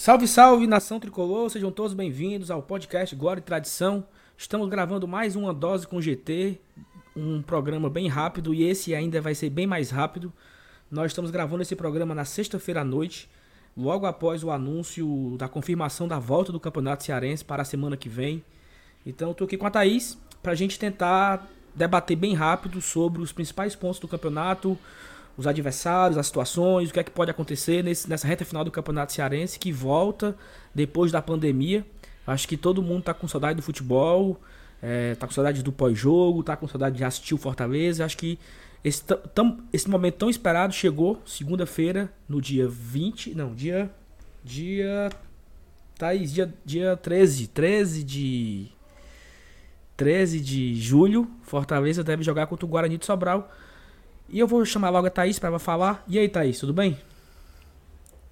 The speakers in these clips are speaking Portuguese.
Salve, salve, nação tricolor, sejam todos bem-vindos ao podcast Glória e Tradição. Estamos gravando mais uma dose com GT, um programa bem rápido e esse ainda vai ser bem mais rápido. Nós estamos gravando esse programa na sexta-feira à noite, logo após o anúncio da confirmação da volta do Campeonato Cearense para a semana que vem. Então, estou aqui com a Thaís para a gente tentar debater bem rápido sobre os principais pontos do campeonato, os adversários, as situações, o que é que pode acontecer nesse, nessa reta final do Campeonato Cearense que volta depois da pandemia. Acho que todo mundo tá com saudade do futebol, é, tá com saudade do pós-jogo, tá com saudade de assistir o Fortaleza. Acho que esse, tam, esse momento tão esperado chegou segunda-feira, no dia 20. Não, dia. Dia. Thaís, dia, dia 13. 13 de. 13 de julho. Fortaleza deve jogar contra o Guarani de Sobral. E eu vou chamar logo a Thaís para falar. E aí, Thaís, tudo bem?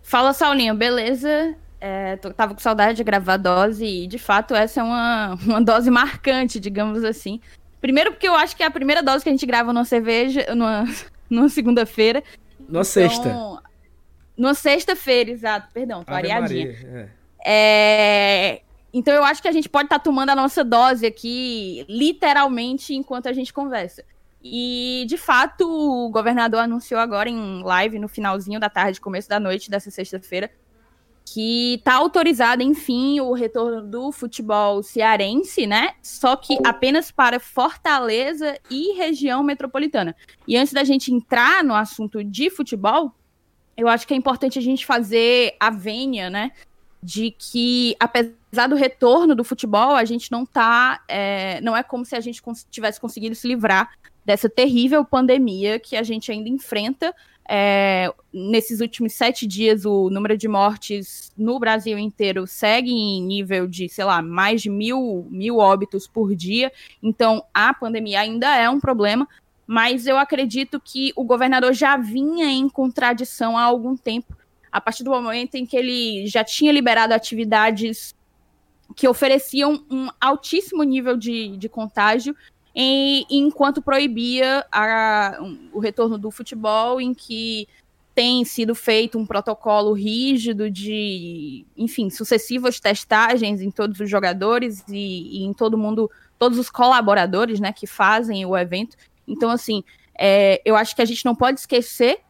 Fala, Saulinho, beleza? É, tô, tava com saudade de gravar a dose e, de fato, essa é uma, uma dose marcante, digamos assim. Primeiro porque eu acho que é a primeira dose que a gente grava numa cerveja, numa, numa segunda-feira. Numa então, sexta. Numa sexta-feira, exato. Perdão, tô Ave areadinha. Maria, é. é... Então eu acho que a gente pode estar tá tomando a nossa dose aqui, literalmente, enquanto a gente conversa. E, de fato, o governador anunciou agora em live, no finalzinho da tarde, começo da noite dessa sexta-feira, que está autorizado, enfim, o retorno do futebol cearense, né? Só que apenas para Fortaleza e região metropolitana. E antes da gente entrar no assunto de futebol, eu acho que é importante a gente fazer a vênia, né? De que, apesar do retorno do futebol, a gente não tá. É, não é como se a gente tivesse conseguido se livrar dessa terrível pandemia que a gente ainda enfrenta. É, nesses últimos sete dias, o número de mortes no Brasil inteiro segue em nível de, sei lá, mais de mil, mil óbitos por dia. Então, a pandemia ainda é um problema, mas eu acredito que o governador já vinha em contradição há algum tempo, a partir do momento em que ele já tinha liberado atividades que ofereciam um altíssimo nível de, de contágio em, enquanto proibia a, o retorno do futebol, em que tem sido feito um protocolo rígido de, enfim, sucessivas testagens em todos os jogadores e, e em todo mundo, todos os colaboradores, né, que fazem o evento. Então, assim, é, eu acho que a gente não pode esquecer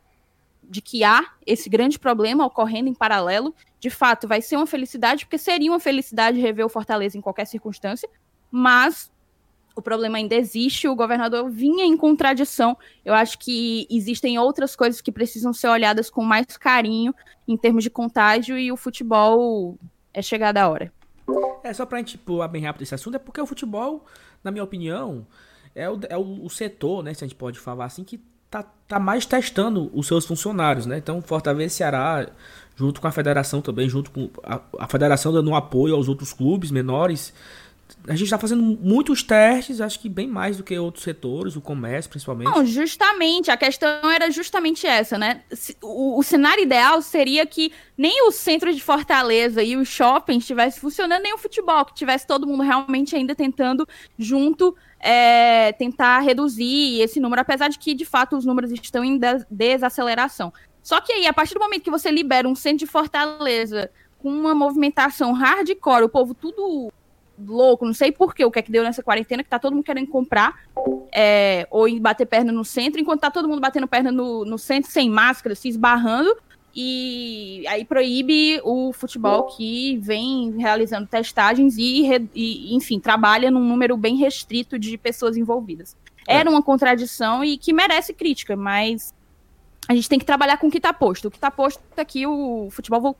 de que há esse grande problema ocorrendo em paralelo. De fato, vai ser uma felicidade, porque seria uma felicidade rever o Fortaleza em qualquer circunstância, mas o problema ainda existe, o governador vinha em contradição. Eu acho que existem outras coisas que precisam ser olhadas com mais carinho em termos de contágio e o futebol é chegada a hora. É, só pra gente pular bem rápido esse assunto, é porque o futebol, na minha opinião, é o, é o, setor, né, se a gente pode falar assim, que tá, tá mais testando os seus funcionários, né? Então, Fortaleza e Ceará, junto com a federação também, junto com a, a federação dando um apoio aos outros clubes menores, a gente está fazendo muitos testes, acho que bem mais do que outros setores, o comércio principalmente. Não, justamente, a questão era justamente essa, né? O, o cenário ideal seria que nem o centro de Fortaleza e os shoppings estivessem funcionando, nem o futebol, que tivesse todo mundo realmente ainda tentando junto é, tentar reduzir esse número, apesar de que, de fato, os números estão em desaceleração. Só que aí, a partir do momento que você libera um centro de Fortaleza com uma movimentação hardcore, o povo tudo louco, não sei porquê, o que é que deu nessa quarentena, que tá todo mundo querendo comprar é, ou bater perna no centro, enquanto tá todo mundo batendo perna no, no centro sem máscara, se esbarrando, e aí proíbe o futebol que vem realizando testagens e, e enfim, trabalha num número bem restrito de pessoas envolvidas. É. Era uma contradição e que merece crítica, mas a gente tem que trabalhar com o que está posto. O que está posto é que o futebol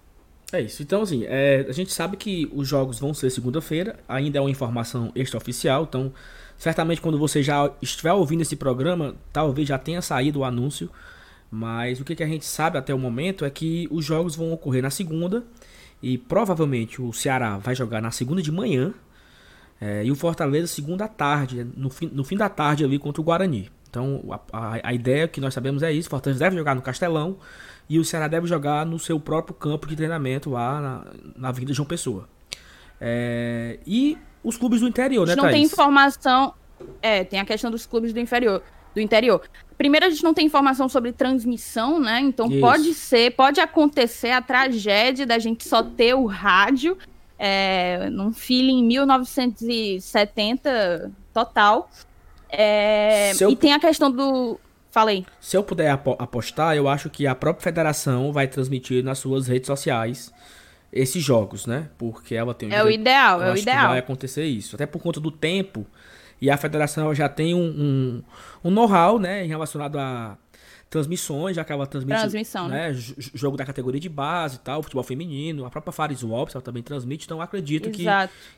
é isso. Então, assim, é, a gente sabe que os jogos vão ser segunda-feira, ainda é uma informação extraoficial, então certamente quando você já estiver ouvindo esse programa, talvez já tenha saído o anúncio, mas o que, que a gente sabe até o momento é que os jogos vão ocorrer na segunda e provavelmente o Ceará vai jogar na segunda de manhã é, e o Fortaleza segunda tarde, no fim, no fim da tarde ali contra o Guarani. Então a, a, a ideia que nós sabemos é isso: Fortaleza deve jogar no Castelão e o Ceará deve jogar no seu próprio campo de treinamento lá na, na Avenida João Pessoa. É, e os clubes do interior, né, Não Thaís? tem informação. É, tem a questão dos clubes do inferior. do interior. Primeiro, a gente não tem informação sobre transmissão, né? Então Isso. pode ser, pode acontecer a tragédia da gente só ter o rádio é, num feeling 1970 total. É, eu... E tem a questão do. Falei. Se eu puder apostar, eu acho que a própria federação vai transmitir nas suas redes sociais esses jogos, né? Porque ela tem um É o ideal, é o ideal. vai acontecer isso. Até por conta do tempo. E a federação já tem um, um, um know-how, né? Relacionado a transmissões, já que ela transmite Transmissão, né? né? jogo da categoria de base e tal, futebol feminino, a própria Faris Wolves ela também transmite, então acredito que,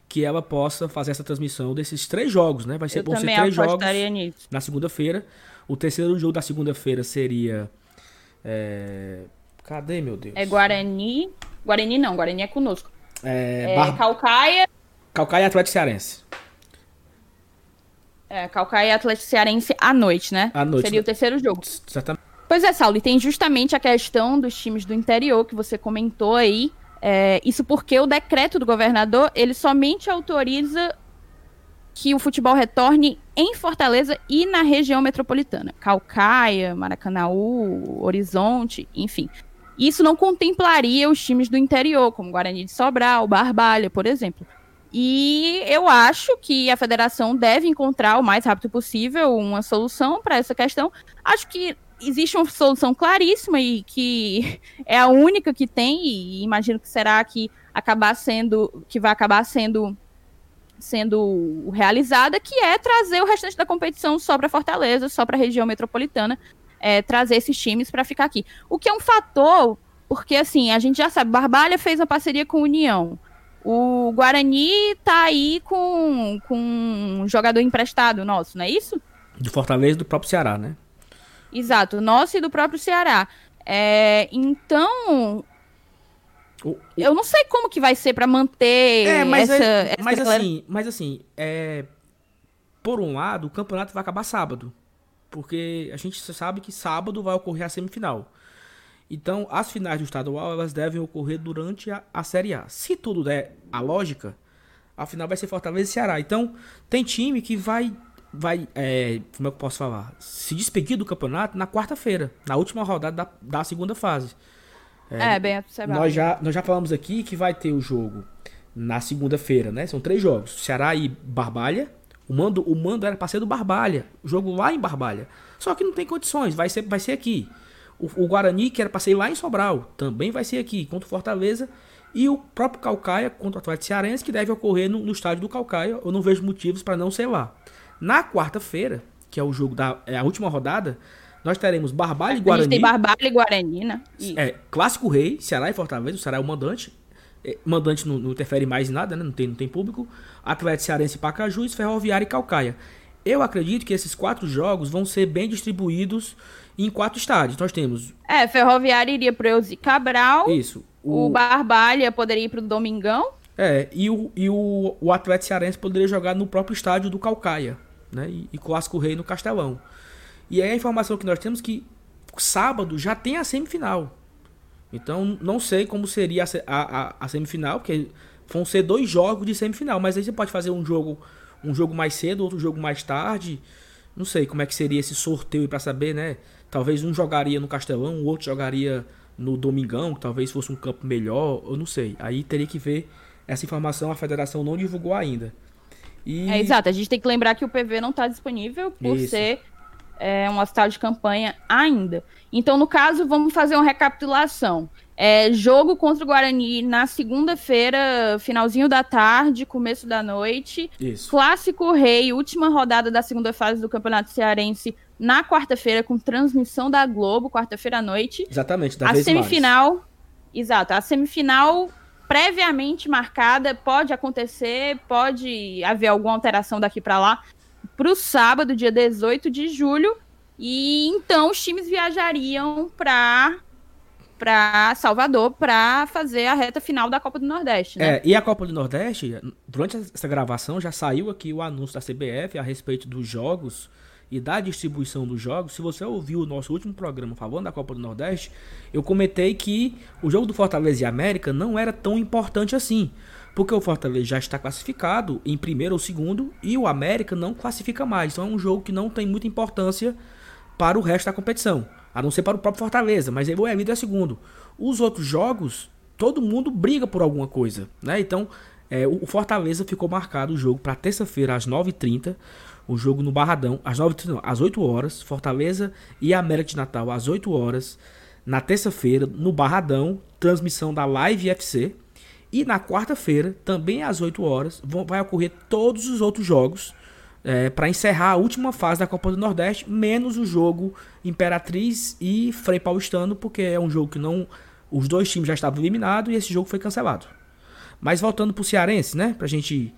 que ela possa fazer essa transmissão desses três jogos, né? Vai ser, vão ser três jogos nisso. na segunda-feira. O terceiro jogo da segunda-feira seria. É... Cadê, meu Deus? É Guarani. Guarani não, Guarani é conosco. É, é Bar... Calcaia. Calcaia Atlético Cearense. É, Calcaia Atlético Cearense à noite, né? À noite. Seria o terceiro jogo. Exatamente. Pois é, Saulo, e tem justamente a questão dos times do interior que você comentou aí. É, isso porque o decreto do governador, ele somente autoriza que o futebol retorne em Fortaleza e na região metropolitana. Calcaia, Maracanaú, Horizonte, enfim. Isso não contemplaria os times do interior, como Guarani de Sobral, Barbalha, por exemplo. E eu acho que a federação deve encontrar o mais rápido possível uma solução para essa questão. Acho que existe uma solução claríssima e que é a única que tem, e imagino que será que acabar sendo, que vai acabar sendo sendo realizada, que é trazer o restante da competição só para Fortaleza, só para a região metropolitana, é, trazer esses times para ficar aqui. O que é um fator, porque assim, a gente já sabe, Barbalha fez uma parceria com a União. O Guarani tá aí com, com um jogador emprestado nosso, não é isso? Do Fortaleza e do próprio Ceará, né? Exato, nosso e do próprio Ceará. É, então, eu não sei como que vai ser para manter é, mas essa, é, essa mas assim, mas assim, é, por um lado, o campeonato vai acabar sábado, porque a gente sabe que sábado vai ocorrer a semifinal. Então, as finais do estadual elas devem ocorrer durante a, a Série A. Se tudo der a lógica, a final vai ser Fortaleza e Ceará. Então, tem time que vai, vai é, como é que eu posso falar? Se despedir do campeonato na quarta-feira, na última rodada da, da segunda fase. É, é bem observado. Nós já, nós já falamos aqui que vai ter o jogo na segunda-feira, né? São três jogos: Ceará e Barbalha. O mando, o mando era para ser do Barbalha, o jogo lá em Barbalha. Só que não tem condições, vai ser, vai ser aqui. O, o Guarani, que era para ser lá em Sobral, também vai ser aqui, contra o Fortaleza. E o próprio Calcaia contra o Atlético Cearense, que deve ocorrer no, no estádio do Calcaia. Eu não vejo motivos para não ser lá. Na quarta-feira, que é o jogo da é a última rodada, nós teremos Barbalha e Guarani. A gente tem Barbalha e Guarani, né? É, Clássico Rei, Ceará e Fortaleza. O Ceará é o mandante. É, mandante não, não, interfere mais em nada, né? Não tem, não tem público. Atlético Cearense e Pacajus, Ferroviária e Calcaia. Eu acredito que esses quatro jogos vão ser bem distribuídos em quatro estádios. Nós temos. É, Ferroviária iria para o Eusi Cabral. Isso. O... o Barbalha poderia ir para o Domingão. É, e o, e o, o Atlético Cearense poderia jogar no próprio estádio do Calcaia, né? E, e Clássico Rei no Castelão. E aí a informação que nós temos que sábado já tem a semifinal. Então não sei como seria a, a, a semifinal, porque vão ser dois jogos de semifinal, mas aí você pode fazer um jogo um jogo mais cedo, outro jogo mais tarde. Não sei como é que seria esse sorteio para saber, né? Talvez um jogaria no Castelão, o outro jogaria no Domingão, que talvez fosse um campo melhor, eu não sei. Aí teria que ver essa informação, a federação não divulgou ainda. E... É exato, a gente tem que lembrar que o PV não está disponível por Isso. ser é, um hospital de campanha ainda. Então, no caso, vamos fazer uma recapitulação. É, jogo contra o Guarani na segunda-feira, finalzinho da tarde, começo da noite. Isso. Clássico Rei, última rodada da segunda fase do Campeonato Cearense na quarta-feira, com transmissão da Globo, quarta-feira à noite. Exatamente, da a semifinal. Mais. Exato, a semifinal previamente marcada pode acontecer, pode haver alguma alteração daqui para lá, para o sábado, dia 18 de julho. E então os times viajariam para para Salvador para fazer a reta final da Copa do Nordeste, né? É, e a Copa do Nordeste, durante essa gravação já saiu aqui o anúncio da CBF a respeito dos jogos e da distribuição dos jogos, se você ouviu o nosso último programa falando da Copa do Nordeste, eu comentei que o jogo do Fortaleza e América não era tão importante assim. Porque o Fortaleza já está classificado em primeiro ou segundo e o América não classifica mais. Então é um jogo que não tem muita importância para o resto da competição. A não ser para o próprio Fortaleza, mas ele é líder é segundo. Os outros jogos, todo mundo briga por alguma coisa. Né? Então é, o Fortaleza ficou marcado o jogo para terça-feira às 9h30 o jogo no Barradão, às, 9, não, às 8 horas, Fortaleza e América de Natal às 8 horas, na terça-feira, no Barradão, transmissão da Live FC. E na quarta-feira, também às 8 horas, vão, vai ocorrer todos os outros jogos é, para encerrar a última fase da Copa do Nordeste, menos o jogo Imperatriz e Frei Paulistano, porque é um jogo que não. Os dois times já estavam eliminados e esse jogo foi cancelado. Mas voltando pro Cearense, né? Pra gente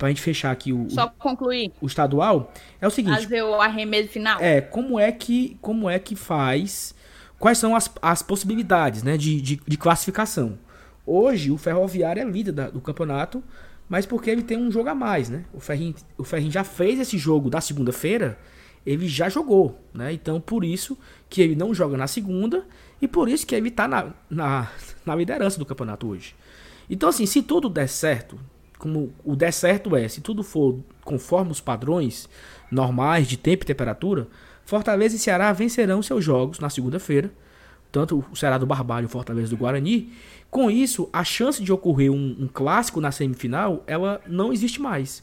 pra gente fechar aqui o Só concluir. O estadual, é o seguinte, fazer o arremesso final. É, como é que como é que faz quais são as, as possibilidades, né, de, de, de classificação? Hoje o Ferroviário é líder da, do campeonato, mas porque ele tem um jogo a mais, né? O Ferrinho, o Ferrinho já fez esse jogo da segunda-feira, ele já jogou, né? Então por isso que ele não joga na segunda e por isso que ele tá na, na, na liderança do campeonato hoje. Então assim, se tudo der certo, como o der certo é, se tudo for conforme os padrões normais de tempo e temperatura, Fortaleza e Ceará vencerão seus jogos na segunda-feira, tanto o Ceará do Barbalho e o Fortaleza do Guarani. Com isso, a chance de ocorrer um, um, clássico na semifinal, ela não existe mais.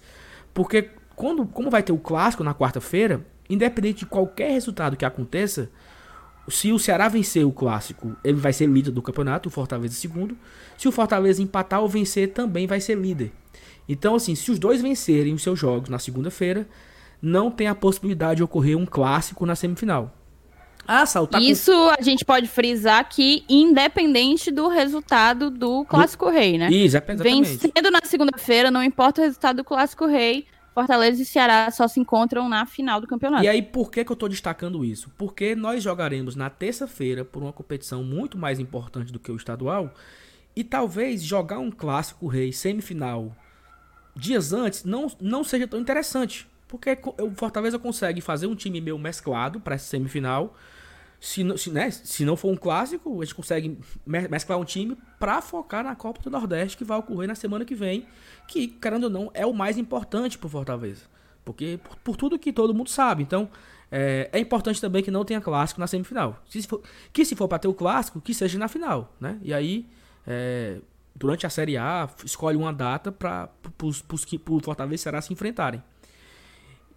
Porque quando, como vai ter o clássico na quarta-feira, independente de qualquer resultado que aconteça, se o Ceará vencer o clássico, ele vai ser líder do campeonato, o Fortaleza segundo. Se o Fortaleza empatar ou vencer, também vai ser líder. Então, assim, se os dois vencerem os seus jogos na segunda-feira, não tem a possibilidade de ocorrer um clássico na semifinal. Ah, saltar Isso com... a gente pode frisar que independente do resultado do Clássico Rei, né? Isso, exatamente. Vencendo na segunda-feira, não importa o resultado do Clássico Rei, Fortaleza e Ceará só se encontram na final do campeonato. E aí, por que, que eu estou destacando isso? Porque nós jogaremos na terça-feira por uma competição muito mais importante do que o estadual. E talvez jogar um clássico rei semifinal dias antes não, não seja tão interessante. Porque o Fortaleza consegue fazer um time meio mesclado para essa semifinal. Se, se, né, se não for um clássico, a gente consegue mesclar um time para focar na Copa do Nordeste que vai ocorrer na semana que vem. Que, querendo ou não, é o mais importante para Fortaleza. Porque por, por, tudo que todo mundo sabe. Então, é, é, importante também que não tenha clássico na semifinal. Se for, que se for para ter o clássico, que seja na final. Né? E aí, é, durante a Série A, escolhe uma data para o Fortaleza e Ceará se enfrentarem.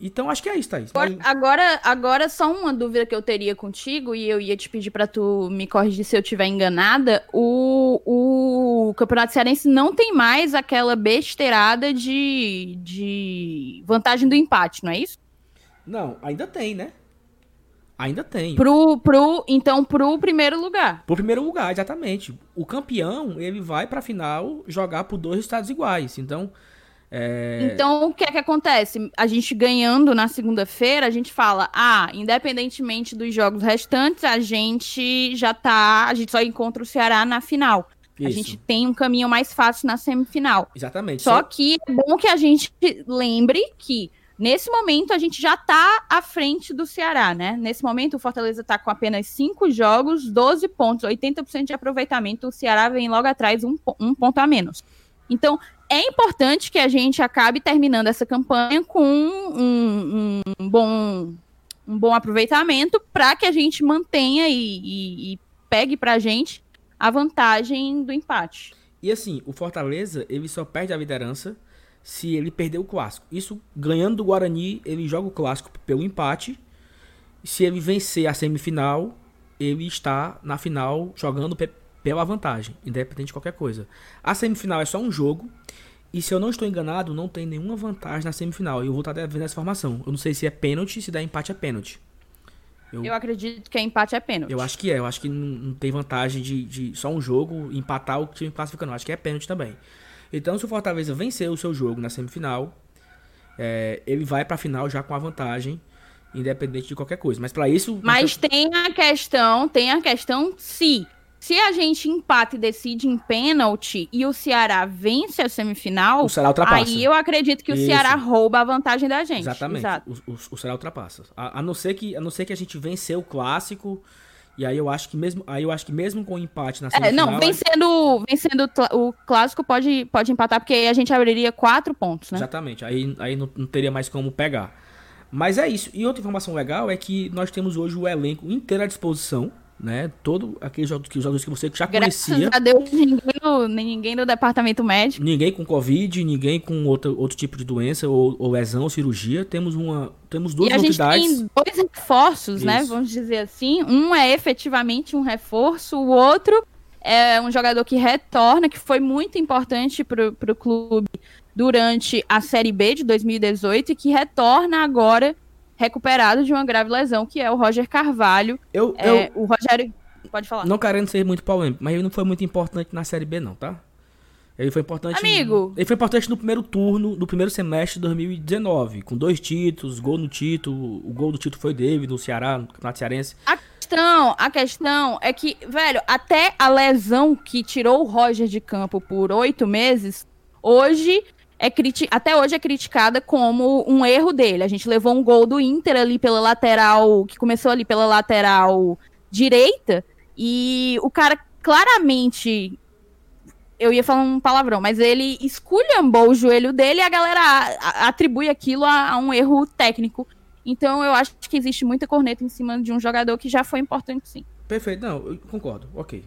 Então acho que é isso, Thaís. Agora, agora, só uma dúvida que eu teria contigo, e eu ia te pedir para tu me corrigir se eu estiver enganada. O, o Campeonato Cearense não tem mais aquela besteirada de, de vantagem do empate, não é isso? Não, ainda tem, né? Ainda tem. Pro, pro, então, pro primeiro lugar. Pro primeiro lugar, exatamente. O campeão, ele vai pra final jogar por dois estados iguais. Então. É... Então, o que é que acontece? A gente ganhando na segunda-feira, a gente fala: ah, independentemente dos jogos restantes, a gente já tá. A gente só encontra o Ceará na final. Isso. A gente tem um caminho mais fácil na semifinal. Exatamente. Só que é bom que a gente lembre que Nesse momento, a gente já está à frente do Ceará, né? Nesse momento, o Fortaleza está com apenas cinco jogos, 12 pontos, 80% de aproveitamento. O Ceará vem logo atrás, um, um ponto a menos. Então, é importante que a gente acabe terminando essa campanha com um, um, um bom, um bom aproveitamento para que a gente mantenha e, e, e pegue para a gente a vantagem do empate. E assim, o Fortaleza, ele só perde a liderança se ele perder o clássico. Isso ganhando do Guarani, ele joga o clássico pelo empate. Se ele vencer a semifinal, ele está na final jogando pela vantagem, independente de qualquer coisa. A semifinal é só um jogo. E se eu não estou enganado, não tem nenhuma vantagem na semifinal. Eu vou estar vendo essa informação. Eu não sei se é pênalti, se der empate é pênalti. Eu, eu acredito que é empate é pênalti. Eu acho que é. Eu acho que não, não tem vantagem de, de, só um jogo empatar o time classificando. Eu acho que é pênalti também. Então, se o Fortaleza vencer o seu jogo na semifinal, é, ele vai para a final já com a vantagem, independente de qualquer coisa. Mas para isso. Mas tem a questão, tem a questão se Se a gente empate e decide em pênalti e o Ceará vence a semifinal, o Ceará ultrapassa. aí eu acredito que o Isso. Ceará rouba a vantagem da gente. Exatamente. O, o, o Ceará ultrapassa. A, a, não ser que, a não ser que a gente vencer o clássico. E aí eu acho que mesmo, aí eu acho que mesmo com o empate na semifinal... É, não, vencendo, vencendo o clássico pode, pode empatar, porque aí a gente abriria quatro pontos, né? Exatamente. Aí, aí não, não teria mais como pegar. Mas é isso. E outra informação legal é que nós temos hoje o elenco inteiro à disposição né? Todo aqueles jogos que, jogos que você já Graças conhecia. Graças a Deus, ninguém no, ninguém no departamento médico. Ninguém com Covid, ninguém com outro, outro tipo de doença, ou, ou lesão, ou cirurgia. Temos uma. Temos duas e a novidades. Gente tem dois reforços, né? Isso. né? Vamos dizer assim. Um é efetivamente um reforço, o outro é um jogador que retorna, que foi muito importante para o clube durante a Série B de 2018 e que retorna agora recuperado de uma grave lesão, que é o Roger Carvalho. Eu, é, eu... O Rogério. Pode falar. Não querendo ser muito polêmico, mas ele não foi muito importante na Série B, não, tá? Ele foi importante. Amigo! Ele foi importante no primeiro turno, no primeiro semestre de 2019, com dois títulos, gol no título. O gol do título foi dele no Ceará, no Campeonato Cearense. A questão, a questão é que, velho, até a lesão que tirou o Roger de campo por oito meses, hoje é até hoje é criticada como um erro dele. A gente levou um gol do Inter ali pela lateral, que começou ali pela lateral direita, e o cara claramente eu ia falar um palavrão, mas ele esculhambou o joelho dele e a galera atribui aquilo a, a, um erro técnico. Então eu acho que existe muita corneta em cima de um jogador que já foi importante sim. Perfeito, não, eu concordo, ok.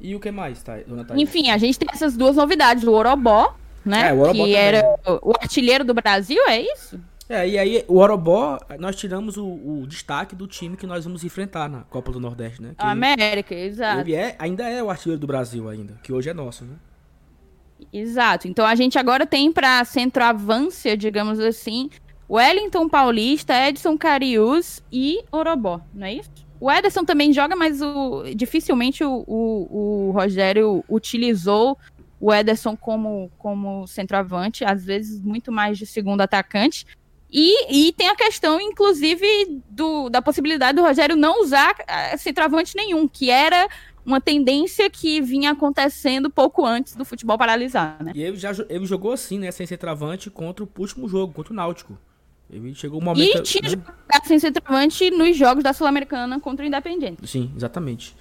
E o que mais, tá, dona Thaís? Enfim, a gente tem essas duas novidades, o Orobó, né? É, o que era o artilheiro do Brasil, é isso? É, e aí o Orobó, nós tiramos o, o, destaque do time que nós vamos enfrentar na Copa do Nordeste, né? Que América, exato. Ele é, ainda é o artilheiro do Brasil ainda, que hoje é nosso, né? Exato. Então a gente agora tem para centroavância, digamos assim, Wellington Paulista, Edson Carius e Orobó, não é isso? O Ederson também joga, mas o, dificilmente o, o, o Rogério utilizou o Ederson como, como centroavante, às vezes muito mais de segundo atacante. E, e tem a questão, inclusive, do, da possibilidade do Rogério não usar eh, centroavante nenhum, que era uma tendência que vinha acontecendo pouco antes do futebol paralisar, né? E ele, já, ele jogou assim, né, sem centroavante, contra o último jogo, contra o Náutico. Ele chegou um momento... E tinha né? jogado sem centroavante nos jogos da Sul-Americana contra o Independiente. Sim, exatamente.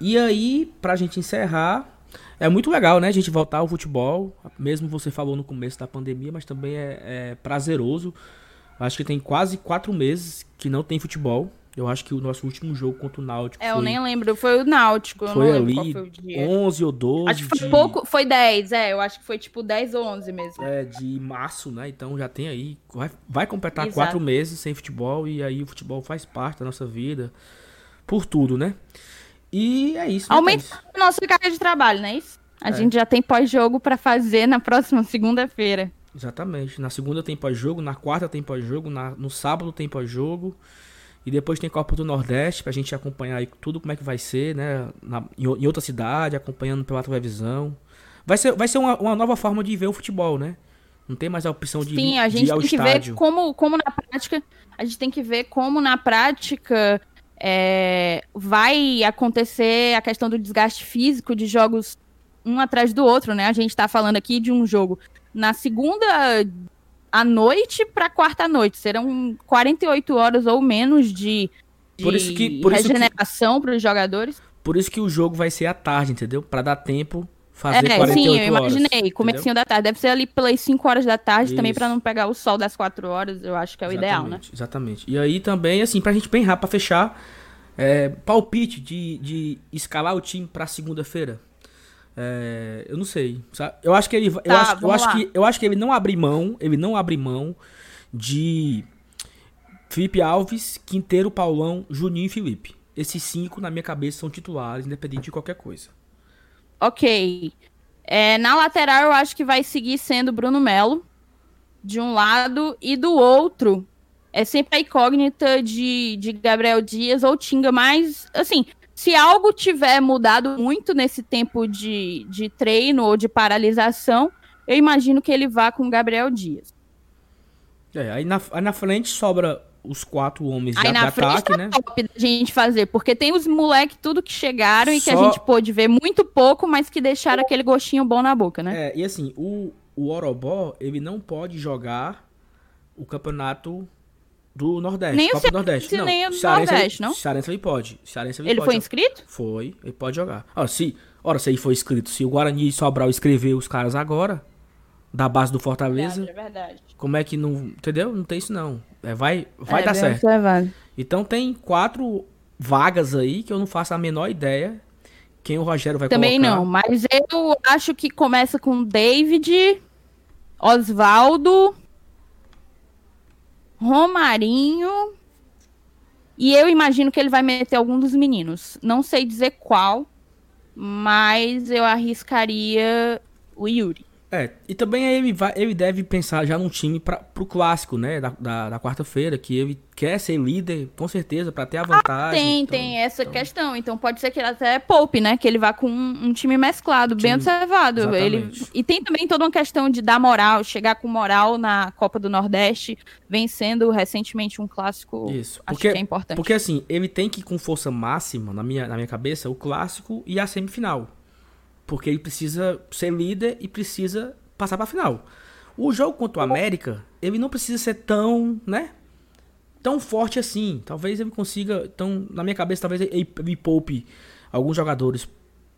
E aí, pra gente encerrar, é muito legal, né, a gente voltar ao futebol. Mesmo você falou no começo da pandemia, mas também é, é prazeroso. Acho que tem quase quatro meses que não tem futebol. Eu acho que o nosso último jogo contra o Náutico. É, foi... eu nem lembro. Foi o Náutico. Foi ali foi 11 ou 12. Acho que foi de... pouco. Foi 10, é. Eu acho que foi tipo 10 ou 11 mesmo. É, de março, né? Então já tem aí. Vai, vai completar Exato. quatro meses sem futebol. E aí o futebol faz parte da nossa vida. Por tudo, né? E é isso. Né, Aumenta a nossa carga de trabalho, não é isso? A é. gente já tem pós-jogo para fazer na próxima segunda-feira. Exatamente. Na segunda tem pós-jogo, na quarta tem pós-jogo, no sábado tem pós-jogo. E depois tem Copa do Nordeste pra gente acompanhar aí tudo como é que vai ser, né? Na, em, em, outra cidade, acompanhando pela televisão. Vai ser, vai ser uma, uma, nova forma de ver o futebol, né? Não tem mais a opção de, Sim, a gente tem que estádio. ver como, como na prática. A gente tem que ver como na prática é, vai acontecer a questão do desgaste físico de jogos um atrás do outro, né? A gente tá falando aqui de um jogo na segunda à noite para quarta à noite. Serão 48 horas ou menos de, de por isso que, por regeneração para os jogadores. Por isso que o jogo vai ser à tarde, entendeu? Para dar tempo fazer é, 48 sim, eu imaginei. Horas, Comecinho da tarde. Deve ser ali pelas 5 horas da tarde Isso. também para não pegar o sol das 4 horas. Eu acho que é o exatamente, ideal, né? Exatamente. E aí também, assim, pra gente bem rápido, pra fechar, é, palpite de, de escalar o time pra segunda-feira. É, eu não sei. Sabe? Eu acho que ele. Tá, eu, acho, eu, acho que, eu acho que ele não abre mão. Ele não abre mão de Felipe Alves, Quinteiro, Paulão, Juninho e Felipe. Esses cinco, na minha cabeça, são titulares, independente de qualquer coisa. Ok. É, na lateral, eu acho que vai seguir sendo Bruno Melo, de um lado, e do outro, é sempre a incógnita de, de Gabriel Dias ou Tinga, mas, assim, se algo tiver mudado muito nesse tempo de, de treino ou de paralisação, eu imagino que ele vá com Gabriel Dias. É, aí na, aí na frente sobra os quatro homens Aí de, na frente ataque, tá né? top da gente fazer, porque tem os moleques tudo que chegaram Só... e que a gente pôde ver muito pouco, mas que deixaram aquele gostinho bom na boca, né? É, e assim, o, o Orobó, ele não pode jogar o campeonato do Nordeste, nem Copa o do Nordeste. Não, nem o Cearense, Nordeste, não? Cearense ele pode. Cearense ele, ele pode foi inscrito? Foi, ele pode jogar. Ora, se, ora, se ele foi inscrito, se o Guarani e Sobral escrever os caras agora, da base do Fortaleza. Verdade, é verdade. Como é que não. Entendeu? Não tem isso não. É, vai vai é, dar certo. Observado. Então tem quatro vagas aí que eu não faço a menor ideia quem o Rogério vai Também colocar. não, mas eu acho que começa com David, Oswaldo, Romarinho. E eu imagino que ele vai meter algum dos meninos. Não sei dizer qual, mas eu arriscaria o Yuri. É, e também ele, vai, ele deve pensar já num time para pro clássico, né? Da, da, da quarta-feira, que ele quer ser líder, com certeza, para ter a vantagem. Ah, tem, então, tem essa então... questão. Então pode ser que ele até poupe, né? Que ele vá com um, um time mesclado, time... bem observado. Ele... E tem também toda uma questão de dar moral, chegar com moral na Copa do Nordeste, vencendo recentemente um clássico. Isso, porque, acho que é importante. Porque assim, ele tem que ir com força máxima, na minha, na minha cabeça, o clássico e a semifinal. Porque ele precisa ser líder e precisa passar para a final. O jogo contra o América, ele não precisa ser tão, né? Tão forte assim. Talvez ele consiga. Então, na minha cabeça, talvez ele, ele poupe alguns jogadores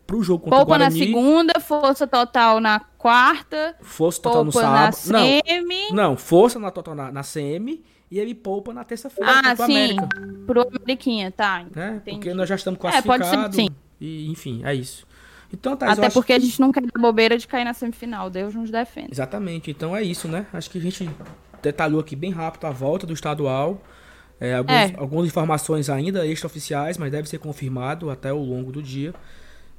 pro jogo contra Poupa o Guarani. na segunda, força total na quarta. Força total no sábado. Não, não, força na total na, na CM e ele poupa na terça-feira ah, contra sim. o América. Pro Ameriquinha, tá. Né? Porque nós já estamos classificados. É, pode ser, sim. E, enfim, é isso. Então, Thais, Até porque que... a gente não quer dar bobeira de cair na semifinal. Deus nos defende. Exatamente. Então é isso, né? Acho que a gente detalhou aqui bem rápido a volta do estadual. É, alguns, é. Algumas informações ainda extraoficiais, mas deve ser confirmado até o longo do dia.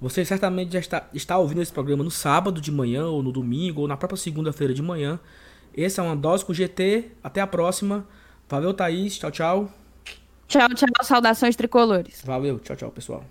Você certamente já está, está ouvindo esse programa no sábado de manhã, ou no domingo, ou na própria segunda-feira de manhã. Esse é uma dose com GT. Até a próxima. Valeu, Thaís. Tchau, tchau. Tchau, tchau. Saudações tricolores. Valeu. Tchau, tchau, pessoal.